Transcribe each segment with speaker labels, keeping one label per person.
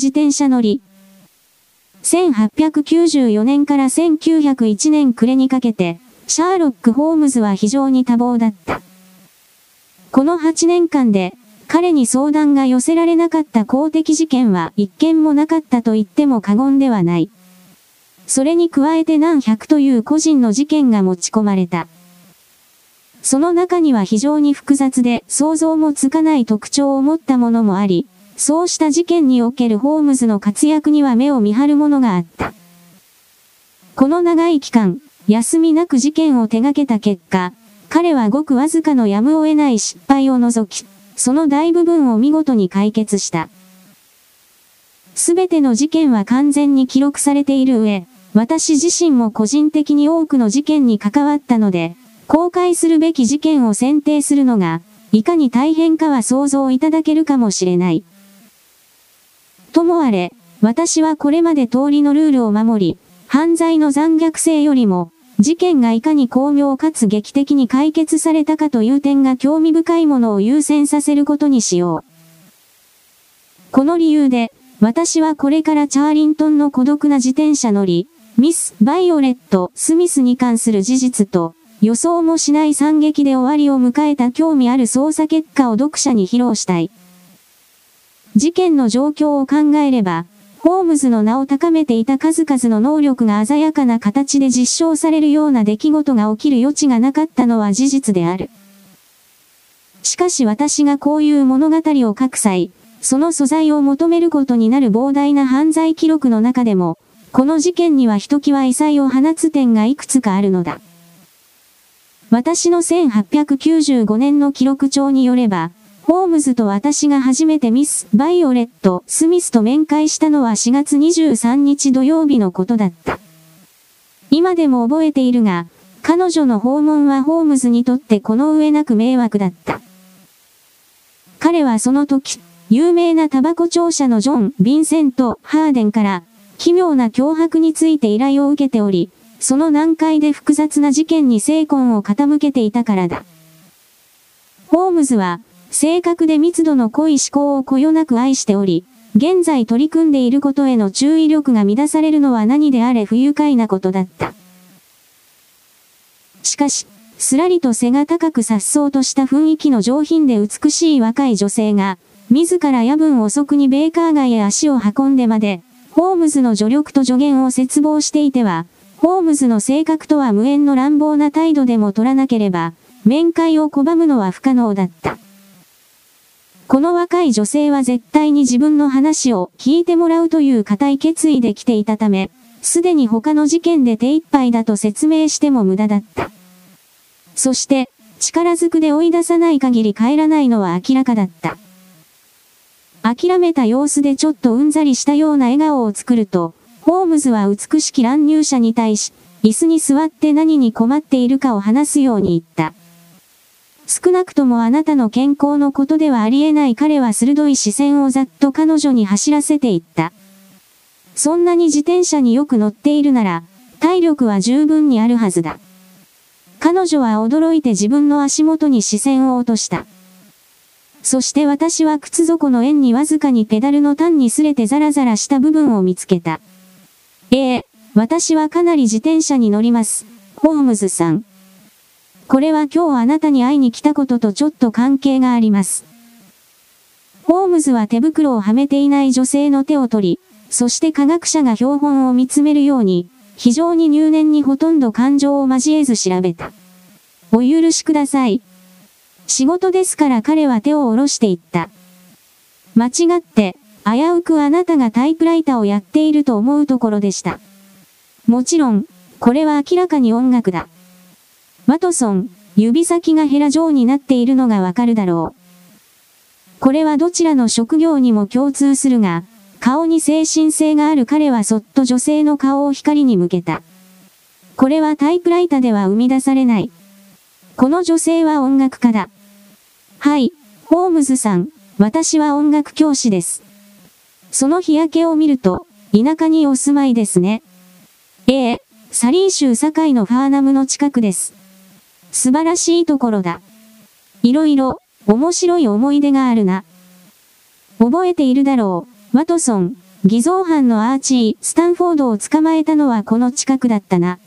Speaker 1: 自転車乗り。1894年から1901年暮れにかけて、シャーロック・ホームズは非常に多忙だった。この8年間で、彼に相談が寄せられなかった公的事件は一件もなかったと言っても過言ではない。それに加えて何百という個人の事件が持ち込まれた。その中には非常に複雑で想像もつかない特徴を持ったものもあり、そうした事件におけるホームズの活躍には目を見張るものがあった。この長い期間、休みなく事件を手掛けた結果、彼はごくわずかのやむを得ない失敗を除き、その大部分を見事に解決した。すべての事件は完全に記録されている上、私自身も個人的に多くの事件に関わったので、公開するべき事件を選定するのが、いかに大変かは想像いただけるかもしれない。ともあれ、私はこれまで通りのルールを守り、犯罪の残虐性よりも、事件がいかに巧妙かつ劇的に解決されたかという点が興味深いものを優先させることにしよう。この理由で、私はこれからチャーリントンの孤独な自転車乗り、ミス・バイオレット・スミスに関する事実と、予想もしない惨劇で終わりを迎えた興味ある捜査結果を読者に披露したい。事件の状況を考えれば、ホームズの名を高めていた数々の能力が鮮やかな形で実証されるような出来事が起きる余地がなかったのは事実である。しかし私がこういう物語を書く際、その素材を求めることになる膨大な犯罪記録の中でも、この事件にはひときわ異彩を放つ点がいくつかあるのだ。私の1895年の記録帳によれば、ホームズと私が初めてミス・バイオレット・スミスと面会したのは4月23日土曜日のことだった。今でも覚えているが、彼女の訪問はホームズにとってこの上なく迷惑だった。彼はその時、有名なタバコ庁舎のジョン・ヴィンセント・ハーデンから、奇妙な脅迫について依頼を受けており、その難解で複雑な事件に精魂を傾けていたからだ。ホームズは、正確で密度の濃い思考をこよなく愛しており、現在取り組んでいることへの注意力が乱されるのは何であれ不愉快なことだった。しかし、すらりと背が高く颯爽とした雰囲気の上品で美しい若い女性が、自ら夜分遅くにベーカー街へ足を運んでまで、ホームズの助力と助言を絶望していては、ホームズの性格とは無縁の乱暴な態度でも取らなければ、面会を拒むのは不可能だった。この若い女性は絶対に自分の話を聞いてもらうという固い決意で来ていたため、すでに他の事件で手一杯だと説明しても無駄だった。そして、力ずくで追い出さない限り帰らないのは明らかだった。諦めた様子でちょっとうんざりしたような笑顔を作ると、ホームズは美しき乱入者に対し、椅子に座って何に困っているかを話すように言った。少なくともあなたの健康のことではありえない彼は鋭い視線をざっと彼女に走らせていった。そんなに自転車によく乗っているなら、体力は十分にあるはずだ。彼女は驚いて自分の足元に視線を落とした。そして私は靴底の円にわずかにペダルの端に擦れてザラザラした部分を見つけた。ええ、私はかなり自転車に乗ります。ホームズさん。これは今日あなたに会いに来たこととちょっと関係があります。ホームズは手袋をはめていない女性の手を取り、そして科学者が標本を見つめるように、非常に入念にほとんど感情を交えず調べた。お許しください。仕事ですから彼は手を下ろしていった。間違って、危うくあなたがタイプライターをやっていると思うところでした。もちろん、これは明らかに音楽だ。ワトソン、指先がヘラ状になっているのがわかるだろう。これはどちらの職業にも共通するが、顔に精神性がある彼はそっと女性の顔を光に向けた。これはタイプライターでは生み出されない。この女性は音楽家だ。はい、ホームズさん、私は音楽教師です。その日焼けを見ると、田舎にお住まいですね。ええ、サリー州堺のファーナムの近くです。素晴らしいところだ。いろいろ、面白い思い出があるな。覚えているだろう、ワトソン、偽造犯のアーチー・スタンフォードを捕まえたのはこの近くだったな。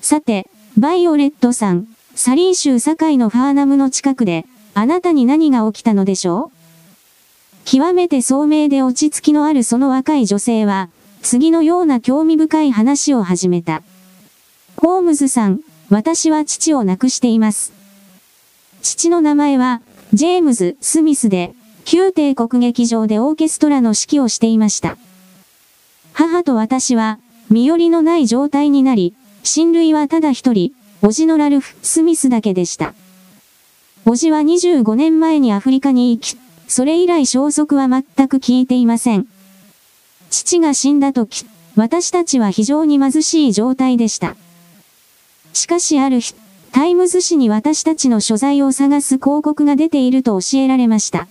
Speaker 1: さて、バイオレットさん、サリー州堺のファーナムの近くで、あなたに何が起きたのでしょう？極めて聡明で落ち着きのあるその若い女性は、次のような興味深い話を始めた。ホームズさん、私は父を亡くしています。父の名前は、ジェームズ・スミスで、旧帝国劇場でオーケストラの指揮をしていました。母と私は、身寄りのない状態になり、親類はただ一人、叔父のラルフ・スミスだけでした。叔父は25年前にアフリカに行き、それ以来消息は全く聞いていません。父が死んだ時、私たちは非常に貧しい状態でした。しかしある日、タイムズ紙に私たちの所在を探す広告が出ていると教えられました。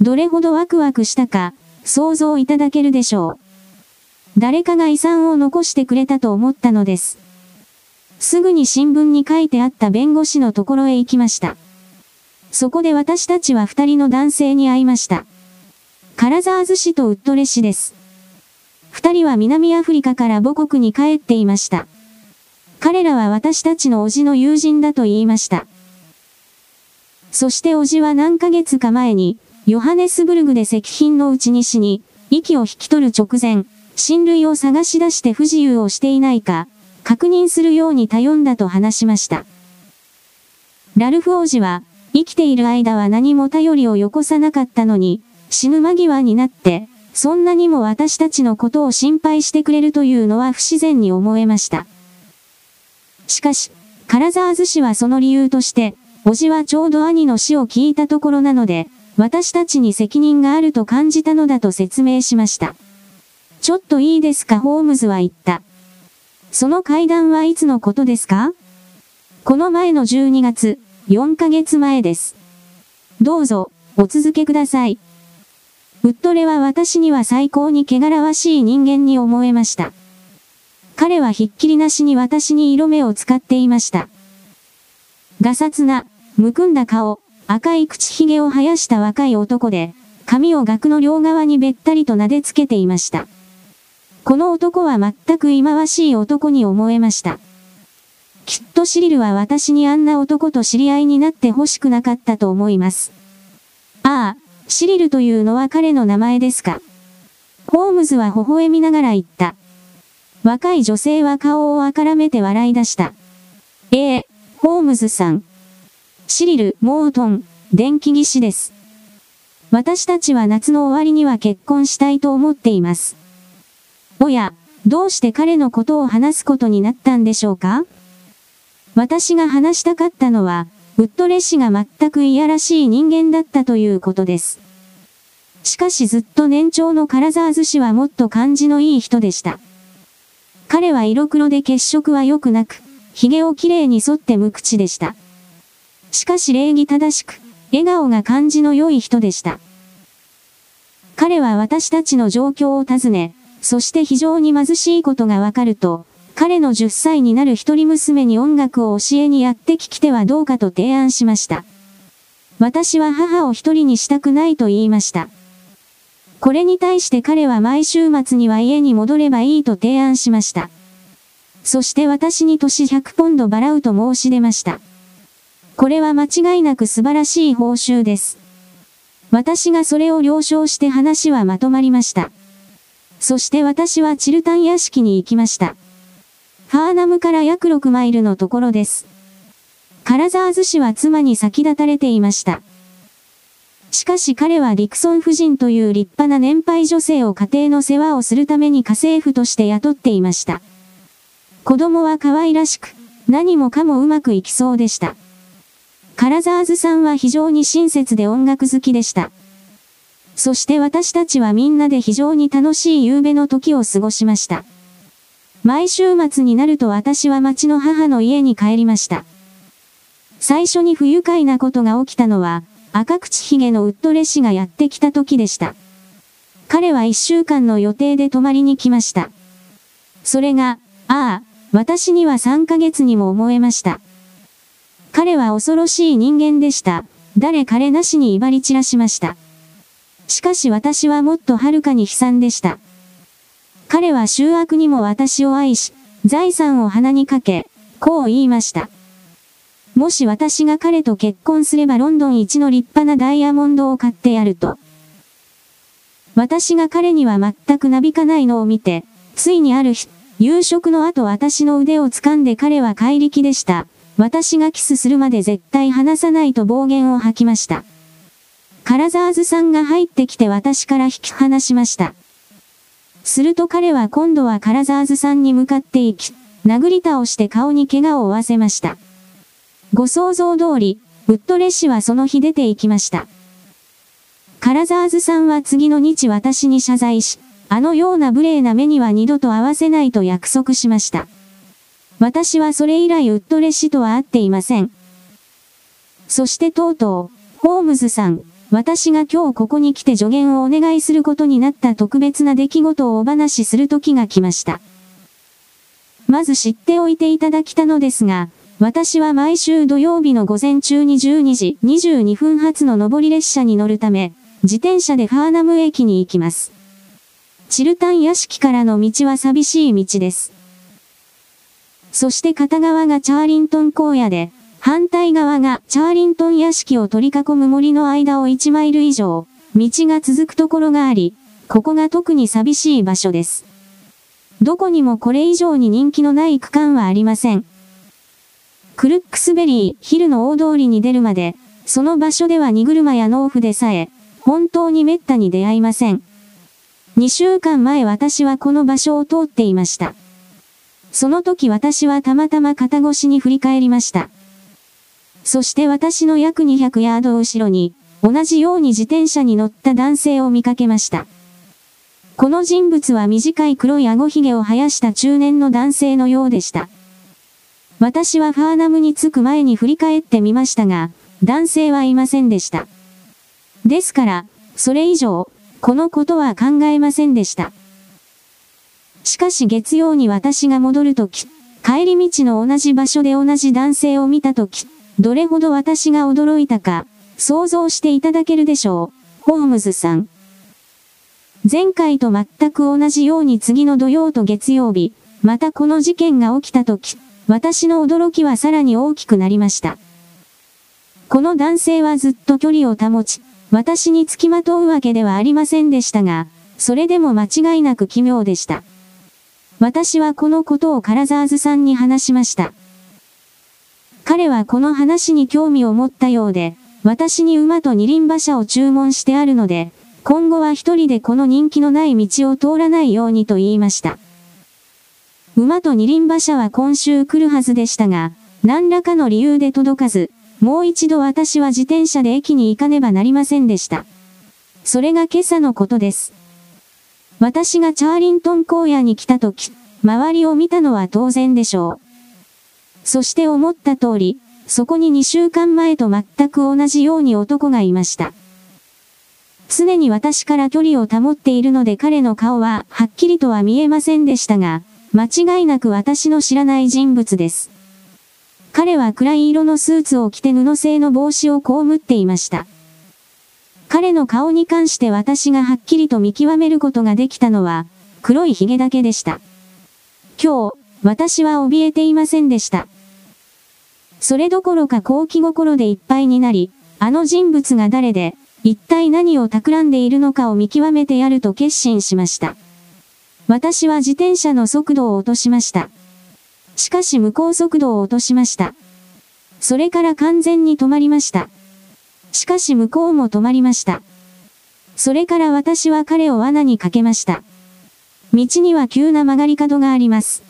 Speaker 1: どれほどワクワクしたか、想像いただけるでしょう。誰かが遺産を残してくれたと思ったのです。すぐに新聞に書いてあった弁護士のところへ行きました。そこで私たちは二人の男性に会いました。カラザーズ氏とウッドレ氏です。二人は南アフリカから母国に帰っていました。彼らは私たちの叔父の友人だと言いました。そして叔父は何ヶ月か前に、ヨハネスブルグで石品のうちに死に、息を引き取る直前、親類を探し出して不自由をしていないか、確認するように頼んだと話しました。ラルフ王子は、生きている間は何も頼りをよこさなかったのに、死ぬ間際になって、そんなにも私たちのことを心配してくれるというのは不自然に思えました。しかし、カラザーズ氏はその理由として、叔父はちょうど兄の死を聞いたところなので、私たちに責任があると感じたのだと説明しました。ちょっといいですかホームズは言った。その会談はいつのことですか？この前の12月、4ヶ月前です。どうぞ、お続けください。ウッドレは私には最高に汚らわしい人間に思えました。彼はひっきりなしに私に色目を使っていました。ガサツな、むくんだ顔、赤い口ひげを生やした若い男で、髪を額の両側にべったりと撫でつけていました。この男は全く忌まわしい男に思えました。きっとシリルは私にあんな男と知り合いになって欲しくなかったと思います。ああ、シリルというのは彼の名前ですか。ホームズは微笑みながら言った。若い女性は顔をあからめて笑い出した。ええ、ホームズさん。シリル・モートン、電気技師です。私たちは夏の終わりには結婚したいと思っています。おや、どうして彼のことを話すことになったんでしょうか？私が話したかったのは、ウッドレッシが全くいやらしい人間だったということです。しかしずっと年長のカラザーズ氏はもっと感じのいい人でした。彼は色黒で血色は良くなく、髭をきれいに沿って無口でした。しかし礼儀正しく、笑顔が感じの良い人でした。彼は私たちの状況を尋ね、そして非常に貧しいことがわかると、彼の10歳になる一人娘に音楽を教えにやってきてはどうかと提案しました。私は母を一人にしたくないと言いました。これに対して彼は毎週末には家に戻ればいいと提案しました。そして私に年100ポンド払うと申し出ました。これは間違いなく素晴らしい報酬です。私がそれを了承して話はまとまりました。そして私はチルタン屋敷に行きました。ハーナムから約6マイルのところです。カラザーズ氏は妻に先立たれていました。しかし彼はリクソン夫人という立派な年配女性を家庭の世話をするために家政婦として雇っていました。子供は可愛らしく、何もかもうまくいきそうでした。カラザーズさんは非常に親切で音楽好きでした。そして私たちはみんなで非常に楽しい夕べの時を過ごしました。毎週末になると私は町の母の家に帰りました。最初に不愉快なことが起きたのは、赤口ひげのウッドレ氏がやってきた時でした。彼は一週間の予定で泊まりに来ました。それが、ああ、私には3ヶ月にも思えました。彼は恐ろしい人間でした。誰彼なしに威張り散らしました。しかし私はもっとはるかに悲惨でした。彼は醜悪にも私を愛し、財産を鼻にかけ、こう言いました。もし私が彼と結婚すればロンドン一の立派なダイヤモンドを買ってやると。私が彼には全くなびかないのを見て、ついにある日、夕食の後私の腕を掴んで彼は怪力でした。私がキスするまで絶対離さないと暴言を吐きました。カラザーズさんが入ってきて私から引き離しました。すると彼は今度はカラザーズさんに向かって行き、殴り倒して顔に怪我を負わせました。ご想像通り、ウッドレッシュはその日出て行きました。カラザーズさんは次の日私に謝罪し、あのような無礼な目には二度と会わせないと約束しました。私はそれ以来ウッドレッシュとは会っていません。そしてとうとう、ホームズさん、私が今日ここに来て助言をお願いすることになった特別な出来事をお話しする時が来ました。まず知っておいていただきたのですが、私は毎週土曜日の午前中に12時22分発の上り列車に乗るため、自転車でハーナム駅に行きます。チルタン屋敷からの道は寂しい道です。そして片側がチャーリントン荒野で、反対側がチャーリントン屋敷を取り囲む森の間を1マイル以上、道が続くところがあり、ここが特に寂しい場所です。どこにもこれ以上に人気のない区間はありません。クルックスベリー、ヒルの大通りに出るまで、その場所では荷車や農夫でさえ、本当に滅多に出会いません。2週間前私はこの場所を通っていました。その時私はたまたま肩越しに振り返りました。そして私の約200ヤード後ろに、同じように自転車に乗った男性を見かけました。この人物は短い黒い顎ひげを生やした中年の男性のようでした。私はファーナムに着く前に振り返ってみましたが、男性はいませんでした。ですから、それ以上、このことは考えませんでした。しかし月曜に私が戻るとき、帰り道の同じ場所で同じ男性を見たとき、どれほど私が驚いたか、想像していただけるでしょう、ホームズさん。前回と全く同じように次の土曜と月曜日、またこの事件が起きたとき、私の驚きはさらに大きくなりました。この男性はずっと距離を保ち、私に付きまとうわけではありませんでしたが、それでも間違いなく奇妙でした。私はこのことをカラザーズさんに話しました。彼はこの話に興味を持ったようで、私に馬と二輪馬車を注文してあるので、今後は一人でこの人気のない道を通らないようにと言いました。馬と二輪馬車は今週来るはずでしたが、何らかの理由で届かず、もう一度私は自転車で駅に行かねばなりませんでした。それが今朝のことです。私がチャーリントン荒野に来た時、周りを見たのは当然でしょう。そして思った通り、そこに2週間前と全く同じように男がいました。常に私から距離を保っているので彼の顔ははっきりとは見えませんでしたが、間違いなく私の知らない人物です。彼は暗い色のスーツを着て布製の帽子を被っていました。彼の顔に関して私がはっきりと見極めることができたのは、黒い髭だけでした。今日、私は怯えていませんでした。それどころか好奇心でいっぱいになり、あの人物が誰で、一体何を企んでいるのかを見極めてやると決心しました。私は自転車の速度を落としました。しかし無効速度を落としました。それから完全に止まりました。しかし向こうも止まりました。それから私は彼を罠にかけました。道には急な曲がり角があります。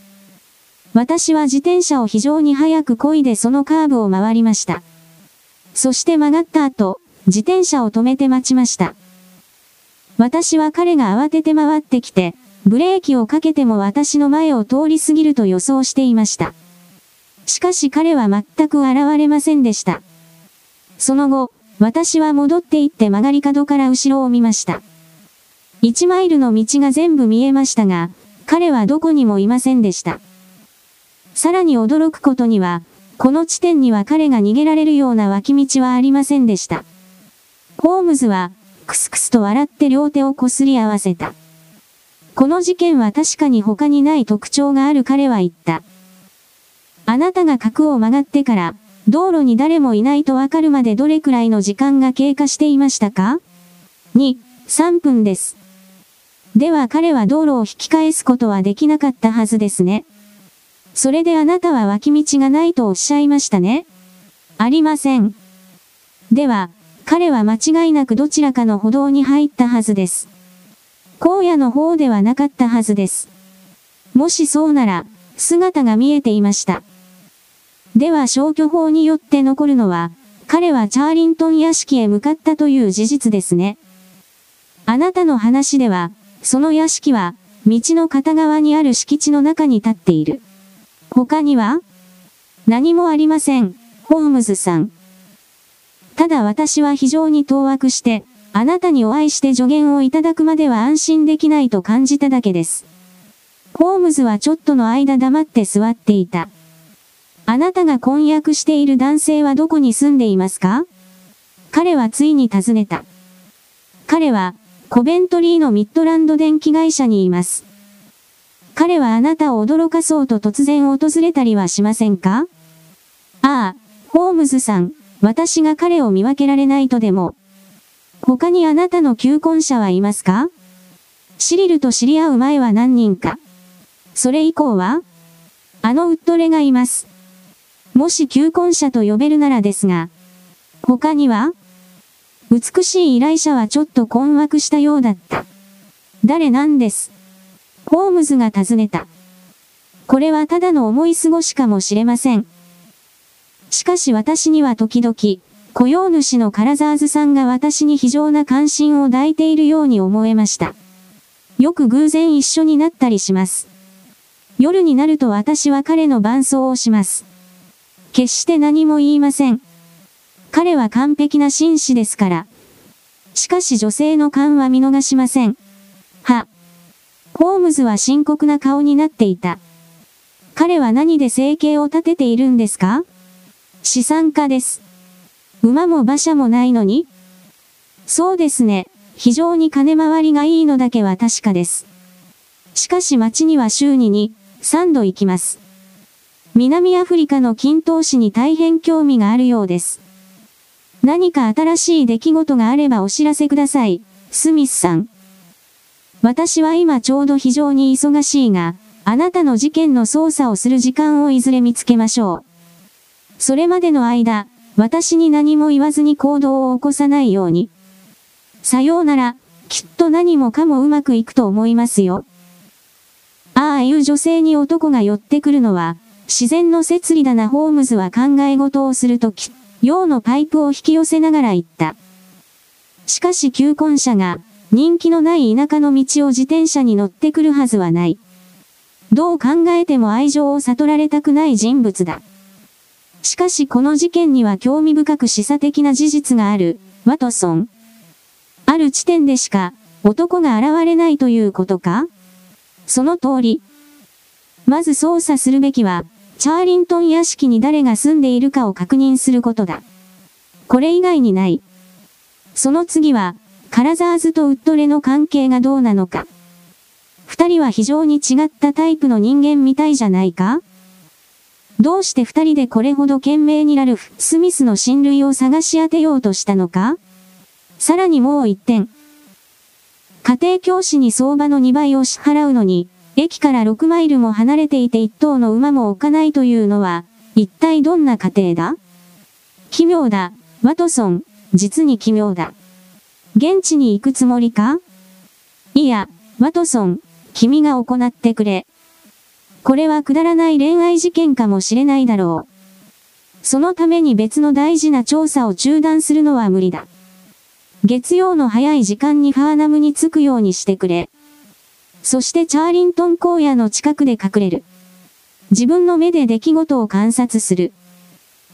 Speaker 1: 私は自転車を非常に早く漕いでそのカーブを回りました。そして曲がった後、自転車を止めて待ちました。私は彼が慌てて回ってきて、ブレーキをかけても私の前を通り過ぎると予想していました。しかし彼は全く現れませんでした。その後、私は戻って行って曲がり角から後ろを見ました。1マイルの道が全部見えましたが、彼はどこにもいませんでした。さらに驚くことには、この地点には彼が逃げられるような脇道はありませんでした。ホームズは、クスクスと笑って両手をこすり合わせた。この事件は確かに他にない特徴がある彼は言った。あなたが角を曲がってから、道路に誰もいないとわかるまでどれくらいの時間が経過していましたか ?2、3分です。では彼は道路を引き返すことはできなかったはずですね。それであなたは脇道がないとおっしゃいましたねありません。では、彼は間違いなくどちらかの歩道に入ったはずです。荒野の方ではなかったはずです。もしそうなら、姿が見えていました。では消去法によって残るのは、彼はチャーリントン屋敷へ向かったという事実ですね。あなたの話では、その屋敷は、道の片側にある敷地の中に立っている。他には何もありません、ホームズさん。ただ私は非常に当惑して、あなたにお会いして助言をいただくまでは安心できないと感じただけです。ホームズはちょっとの間黙って座っていた。あなたが婚約している男性はどこに住んでいますか？彼はついに尋ねた。彼は、コベントリーのミッドランド電気会社にいます。彼はあなたを驚かそうと突然訪れたりはしませんか？ああ、ホームズさん、私が彼を見分けられないとでも。他にあなたの求婚者はいますか？シリルと知り合う前は何人か。それ以降は？あのウッドレがいます。もし求婚者と呼べるならですが、他には？美しい依頼者はちょっと困惑したようだった。誰なんです？ホームズが尋ねた。これはただの思い過ごしかもしれません。しかし私には時々、雇用主のカラザーズさんが私に非常な関心を抱いているように思えました。よく偶然一緒になったりします。夜になると私は彼の伴奏をします。決して何も言いません。彼は完璧な紳士ですから。しかし女性の勘は見逃しません。は。ホームズは深刻な顔になっていた。彼は何で生計を立てているんですか？資産家です。馬も馬車もないのに？そうですね。非常に金回りがいいのだけは確かです。しかし町には週に2、3度行きます。南アフリカの均等市に大変興味があるようです。何か新しい出来事があればお知らせください、スミスさん。私は今ちょうど非常に忙しいが、あなたの事件の捜査をする時間をいずれ見つけましょう。それまでの間、私に何も言わずに行動を起こさないように。さようなら、きっと何もかもうまくいくと思いますよ。ああいう女性に男が寄ってくるのは、自然の摂理だなホームズは考え事をするとき、用のパイプを引き寄せながら言った。しかし求婚者が、人気のない田舎の道を自転車に乗ってくるはずはない。どう考えても愛情を悟られたくない人物だ。しかしこの事件には興味深く示唆的な事実がある、ワトソン。ある地点でしか、男が現れないということか？その通り。まず操作するべきは、チャーリントン屋敷に誰が住んでいるかを確認することだ。これ以外にない。その次は、カラザーズとウッドレの関係がどうなのか。二人は非常に違ったタイプの人間みたいじゃないか？どうして二人でこれほど懸命にラルフ・スミスの親類を探し当てようとしたのか？さらにもう一点。家庭教師に相場の2倍を支払うのに、駅から6マイルも離れていて一頭の馬も置かないというのは、一体どんな家庭だ？奇妙だ、ワトソン、実に奇妙だ。現地に行くつもりか？いや、ワトソン、君が行ってくれ。これはくだらない恋愛事件かもしれないだろう。そのために別の大事な調査を中断するのは無理だ。月曜の早い時間にハーナムに着くようにしてくれ。そしてチャーリントン荒野の近くで隠れる。自分の目で出来事を観察する。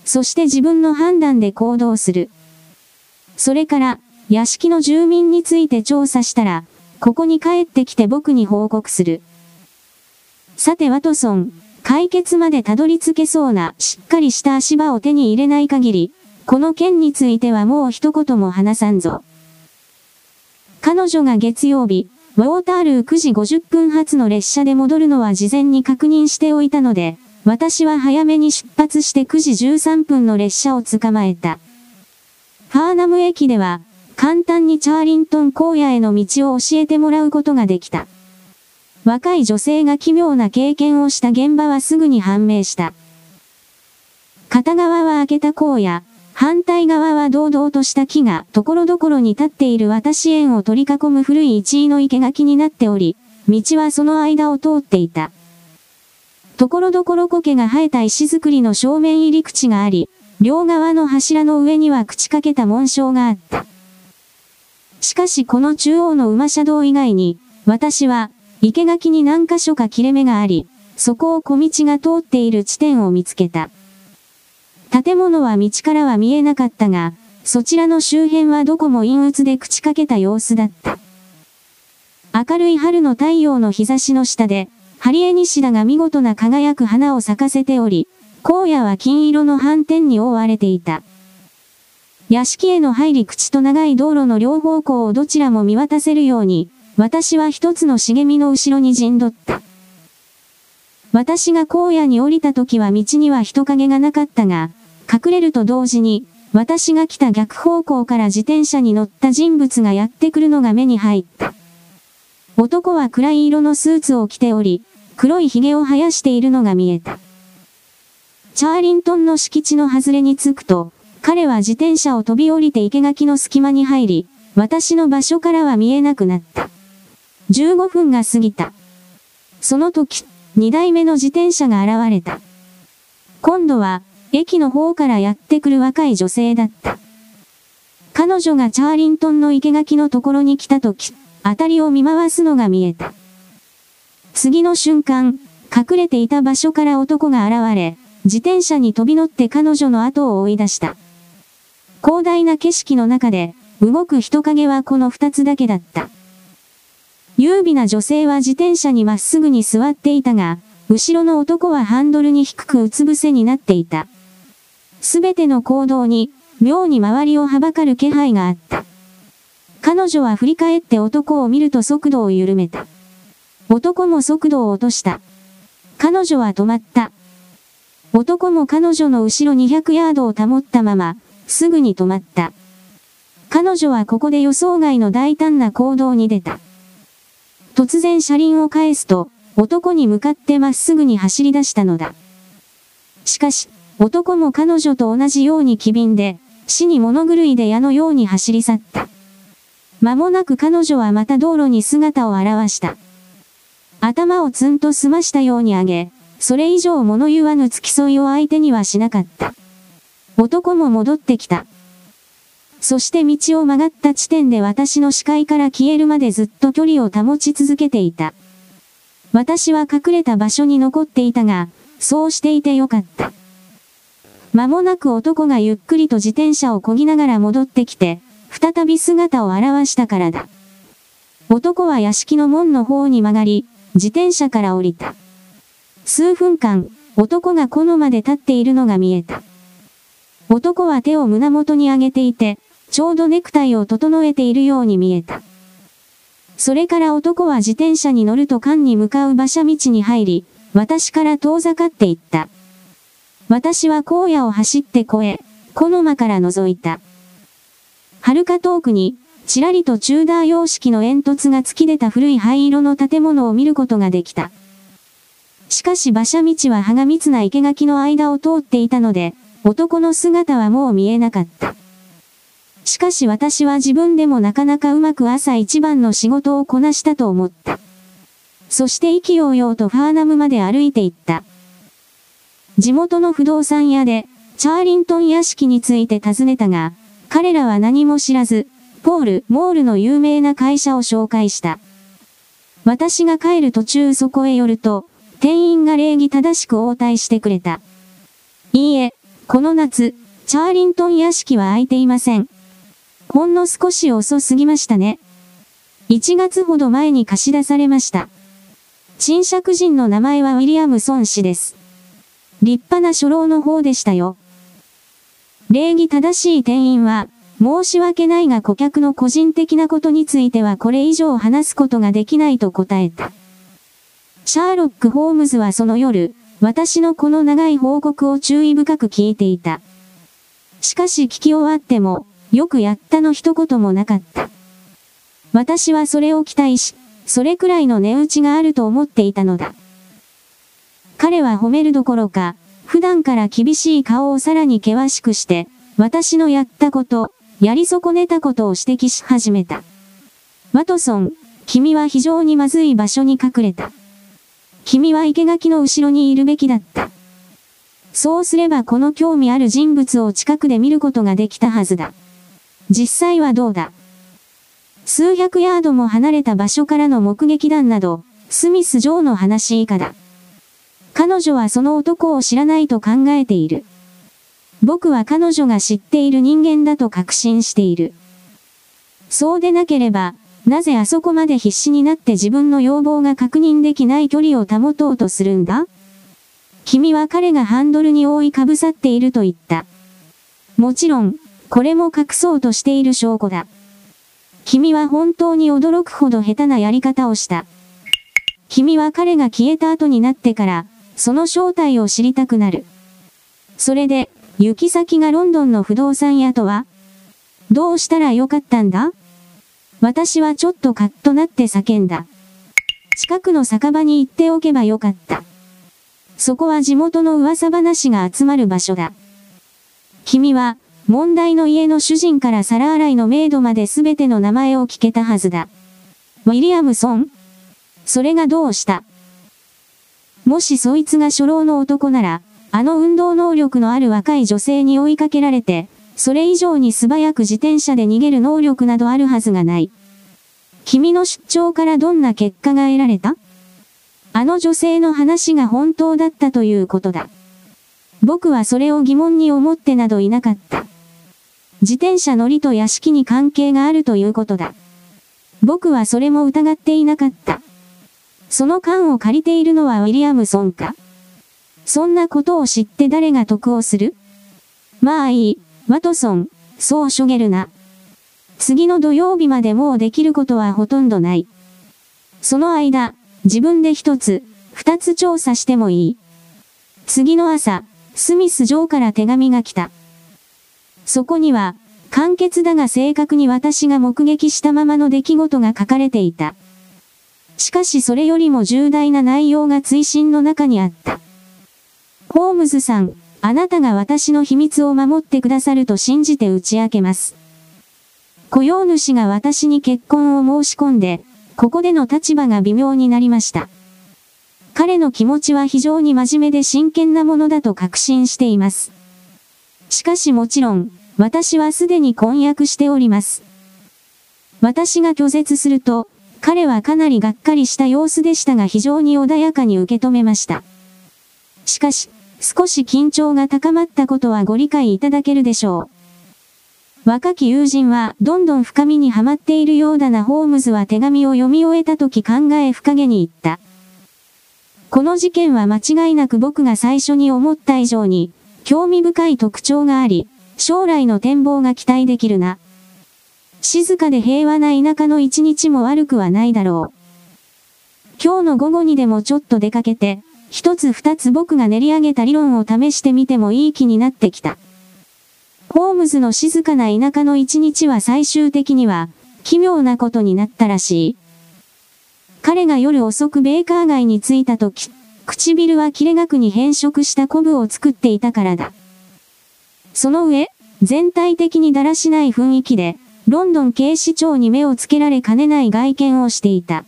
Speaker 1: そして自分の判断で行動する。それから、屋敷の住民について調査したら、ここに帰ってきて僕に報告する。さてワトソン、解決までたどり着けそうなしっかりした足場を手に入れない限り、この件についてはもう一言も話さんぞ。彼女が月曜日、ウォータールー9時50分発の列車で戻るのは事前に確認しておいたので、私は早めに出発して9時13分の列車を捕まえた。ファーナム駅では、簡単にチャーリントン荒野への道を教えてもらうことができた。若い女性が奇妙な経験をした現場はすぐに判明した。片側は開けた荒野、反対側は堂々とした木が所々に立っている私園を取り囲む古い一位の生垣になっており、道はその間を通っていた。ところどころ苔が生えた石造りの正面入り口があり、両側の柱の上には口かけた紋章があった。しかしこの中央の馬車道以外に、私は、生垣に何箇所か切れ目があり、そこを小道が通っている地点を見つけた。建物は道からは見えなかったが、そちらの周辺はどこも陰鬱で口かけた様子だった。明るい春の太陽の日差しの下で、ハリエニシダが見事な輝く花を咲かせており、荒野は金色の斑点に覆われていた。屋敷への入り口と長い道路の両方向をどちらも見渡せるように、私は一つの茂みの後ろに陣取った。私が荒野に降りた時は道には人影がなかったが、隠れると同時に、私が来た逆方向から自転車に乗った人物がやってくるのが目に入った。男は暗い色のスーツを着ており、黒い髭を生やしているのが見えた。チャーリントンの敷地の外れに着くと、彼は自転車を飛び降りて生垣の隙間に入り、私の場所からは見えなくなった。15分が過ぎた。その時、2台目の自転車が現れた。今度は、駅の方からやってくる若い女性だった。彼女がチャーリントンの生垣のところに来た時、あたりを見回すのが見えた。次の瞬間、隠れていた場所から男が現れ、自転車に飛び乗って彼女の後を追い出した。広大な景色の中で、動く人影はこの二つだけだった。優美な女性は自転車にまっすぐに座っていたが、後ろの男はハンドルに低くうつ伏せになっていた。すべての行動に、妙に周りをはばかる気配があった。彼女は振り返って男を見ると速度を緩めた。男も速度を落とした。彼女は止まった。男も彼女の後ろ200ヤードを保ったまま、すぐに止まった。彼女はここで予想外の大胆な行動に出た。突然車輪を返すと、男に向かってまっすぐに走り出したのだ。しかし、男も彼女と同じように機敏で、死に物狂いで矢のように走り去った。間もなく彼女はまた道路に姿を現した。頭をツンと澄ましたように上げ、それ以上物言わぬ付き添いを相手にはしなかった。男も戻ってきた。そして道を曲がった地点で私の視界から消えるまでずっと距離を保ち続けていた。私は隠れた場所に残っていたが、そうしていてよかった。間もなく男がゆっくりと自転車を漕ぎながら戻ってきて、再び姿を現したからだ。男は屋敷の門の方に曲がり、自転車から降りた。数分間、男がこのまで立っているのが見えた。男は手を胸元に上げていて、ちょうどネクタイを整えているように見えた。それから男は自転車に乗ると間に向かう馬車道に入り、私から遠ざかっていった。私は荒野を走って越え、この間から覗いた。遥か遠くに、ちらりとチューダー様式の煙突が突き出た古い灰色の建物を見ることができた。しかし馬車道は葉が密な生垣の間を通っていたので、男の姿はもう見えなかった。しかし私は自分でもなかなかうまく朝一番の仕事をこなしたと思った。そして意気揚々とファーナムまで歩いて行った。地元の不動産屋で、チャーリントン屋敷について尋ねたが、彼らは何も知らず、ポール・モールの有名な会社を紹介した。私が帰る途中そこへ寄ると、店員が礼儀正しく応対してくれた。いいえ、この夏、チャーリントン屋敷は空いていません。ほんの少し遅すぎましたね。1月ほど前に貸し出されました。賃借人の名前はウィリアムソン氏です。立派な初老の方でしたよ。礼儀正しい店員は、申し訳ないが顧客の個人的なことについてはこれ以上話すことができないと答えた。シャーロック・ホームズはその夜、私のこの長い報告を注意深く聞いていた。しかし聞き終わっても、よくやったの一言もなかった。私はそれを期待し、それくらいの値打ちがあると思っていたのだ。彼は褒めるどころか、普段から厳しい顔をさらに険しくして、私のやったこと、やり損ねたことを指摘し始めた。ワトソン、君は非常にまずい場所に隠れた。君は生垣の後ろにいるべきだった。そうすればこの興味ある人物を近くで見ることができたはずだ。実際はどうだ？数百ヤードも離れた場所からの目撃談など、スミス・ジョーの話以下だ。彼女はその男を知らないと考えている。僕は彼女が知っている人間だと確信している。そうでなければ、なぜあそこまで必死になって自分の要望が確認できない距離を保とうとするんだ？君は彼がハンドルに覆いかぶさっていると言った。もちろん、これも隠そうとしている証拠だ。君は本当に驚くほど下手なやり方をした。君は彼が消えた後になってから、その正体を知りたくなる。それで、行き先がロンドンの不動産屋とはどうしたらよかったんだ？私はちょっとカッとなって叫んだ。近くの酒場に行っておけばよかった。そこは地元の噂話が集まる場所だ。君は、問題の家の主人から皿洗いのメイドまで全ての名前を聞けたはずだ。ウィリアムソンそれがどうした？もしそいつが初老の男なら、あの運動能力のある若い女性に追いかけられて、それ以上に素早く自転車で逃げる能力などあるはずがない。君の出張からどんな結果が得られた？あの女性の話が本当だったということだ。僕はそれを疑問に思ってなどいなかった。自転車乗りと屋敷に関係があるということだ。僕はそれも疑っていなかった。その缶を借りているのはウィリアムソンかそんなことを知って誰が得をする？まあいい。ワトソン、そうしょげるな。次の土曜日までもうできることはほとんどない。その間、自分で一つ、二つ調査してもいい。次の朝、スミス城から手紙が来た。そこには、簡潔だが正確に私が目撃したままの出来事が書かれていた。しかしそれよりも重大な内容が追伸の中にあった。ホームズさん、あなたが私の秘密を守ってくださると信じて打ち明けます。雇用主が私に結婚を申し込んで、ここでの立場が微妙になりました。彼の気持ちは非常に真面目で真剣なものだと確信しています。しかしもちろん、私はすでに婚約しております。私が拒絶すると、彼はかなりがっかりした様子でしたが非常に穏やかに受け止めました。しかし、少し緊張が高まったことはご理解いただけるでしょう。若き友人はどんどん深みにはまっているようだなホームズは手紙を読み終えた時考え深げに言った。この事件は間違いなく僕が最初に思った以上に興味深い特徴があり、将来の展望が期待できるな。静かで平和な田舎の一日も悪くはないだろう。今日の午後にでもちょっと出かけて、一つ二つ僕が練り上げた理論を試してみてもいい気になってきた。ホームズの静かな田舎の一日は最終的には、奇妙なことになったらしい。彼が夜遅くベーカー街に着いた時、唇は切れ額に変色したコブを作っていたからだ。その上、全体的にだらしない雰囲気で、ロンドン警視庁に目をつけられかねない外見をしていた。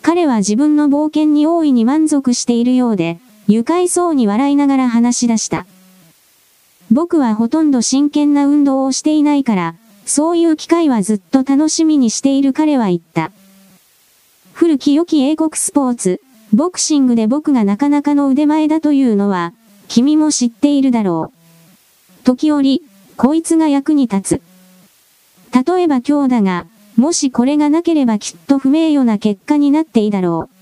Speaker 1: 彼は自分の冒険に大いに満足しているようで、愉快そうに笑いながら話し出した。僕はほとんど真剣な運動をしていないから、そういう機会はずっと楽しみにしている彼は言った。古き良き英国スポーツ、ボクシングで僕がなかなかの腕前だというのは、君も知っているだろう。時折、こいつが役に立つ。例えば今日だが、もしこれがなければきっと不名誉な結果になっていいだろう。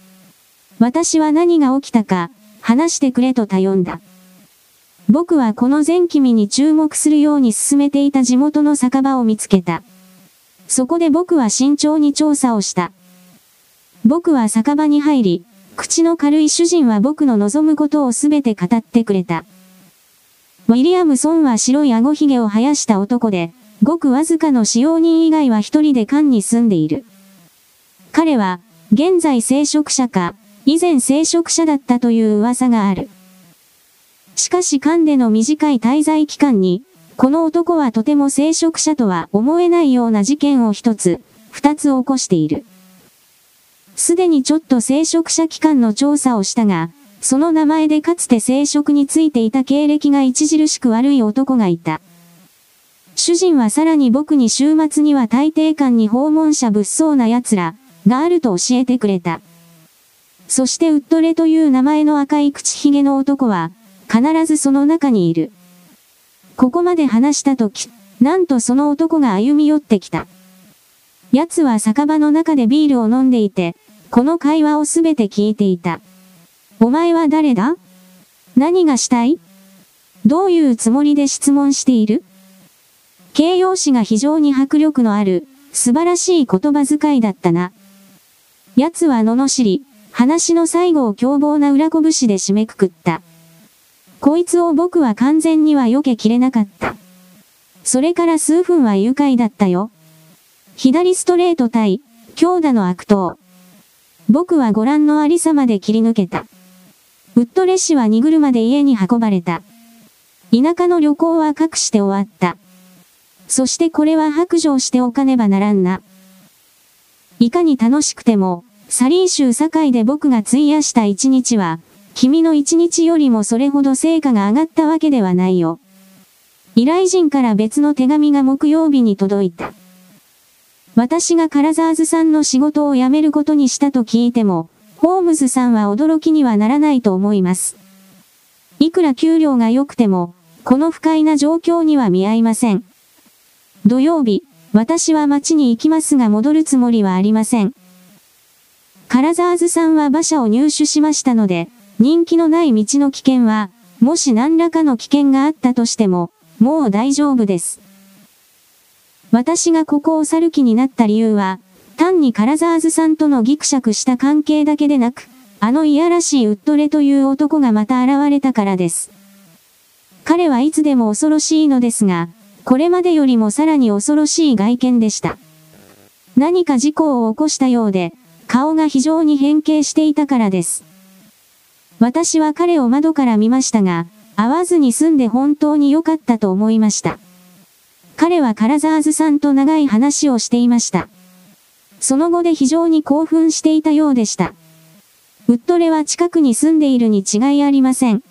Speaker 1: 私は何が起きたか、話してくれと頼んだ。僕はこの全君に注目するように進めていた地元の酒場を見つけた。そこで僕は慎重に調査をした。僕は酒場に入り、口の軽い主人は僕の望むことをすべて語ってくれた。ウィリアムソンは白い顎ひげを生やした男で、ごくわずかの使用人以外は一人で館に住んでいる。彼は、現在聖職者か、以前聖職者だったという噂がある。しかし館での短い滞在期間に、この男はとても聖職者とは思えないような事件を一つ、二つ起こしている。すでにちょっと聖職者機関の調査をしたが、その名前でかつて聖職についていた経歴が著しく悪い男がいた。主人はさらに僕に週末には大抵館に訪問者物騒な奴らがあると教えてくれた。そしてウッドレという名前の赤い口ひげの男は、必ずその中にいる。ここまで話したとき、なんとその男が歩み寄ってきた。奴は酒場の中でビールを飲んでいて、この会話をすべて聞いていた。お前は誰だ？何がしたい？どういうつもりで質問している？形容詞が非常に迫力のある、素晴らしい言葉遣いだったな。奴は罵り、話の最後を凶暴な裏拳で締めくくった。こいつを僕は完全には避けきれなかった。それから数分は愉快だったよ。左ストレート対、強打の悪党。僕はご覧のありさまで切り抜けた。ウッドレッシュは荷車で家に運ばれた。田舎の旅行は隠して終わった。そしてこれは白状しておかねばならんな。いかに楽しくても、サリン州堺で僕が費やした一日は、君の一日よりもそれほど成果が上がったわけではないよ。依頼人から別の手紙が木曜日に届いた。私がカラザーズさんの仕事を辞めることにしたと聞いても、ホームズさんは驚きにはならないと思います。いくら給料が良くても、この不快な状況には見合いません。土曜日、私は街に行きますが戻るつもりはありません。カラザーズさんは馬車を入手しましたので、人気のない道の危険は、もし何らかの危険があったとしても、もう大丈夫です。私がここを去る気になった理由は、単にカラザーズさんとのギクシャクした関係だけでなく、あのいやらしいウッドレという男がまた現れたからです。彼はいつでも恐ろしいのですが、これまでよりもさらに恐ろしい外見でした。何か事故を起こしたようで、顔が非常に変形していたからです。私は彼を窓から見ましたが、会わずに済んで本当に良かったと思いました。彼はカラザーズさんと長い話をしていました。その後で非常に興奮していたようでした。ウッドレは近くに住んでいるに違いありません。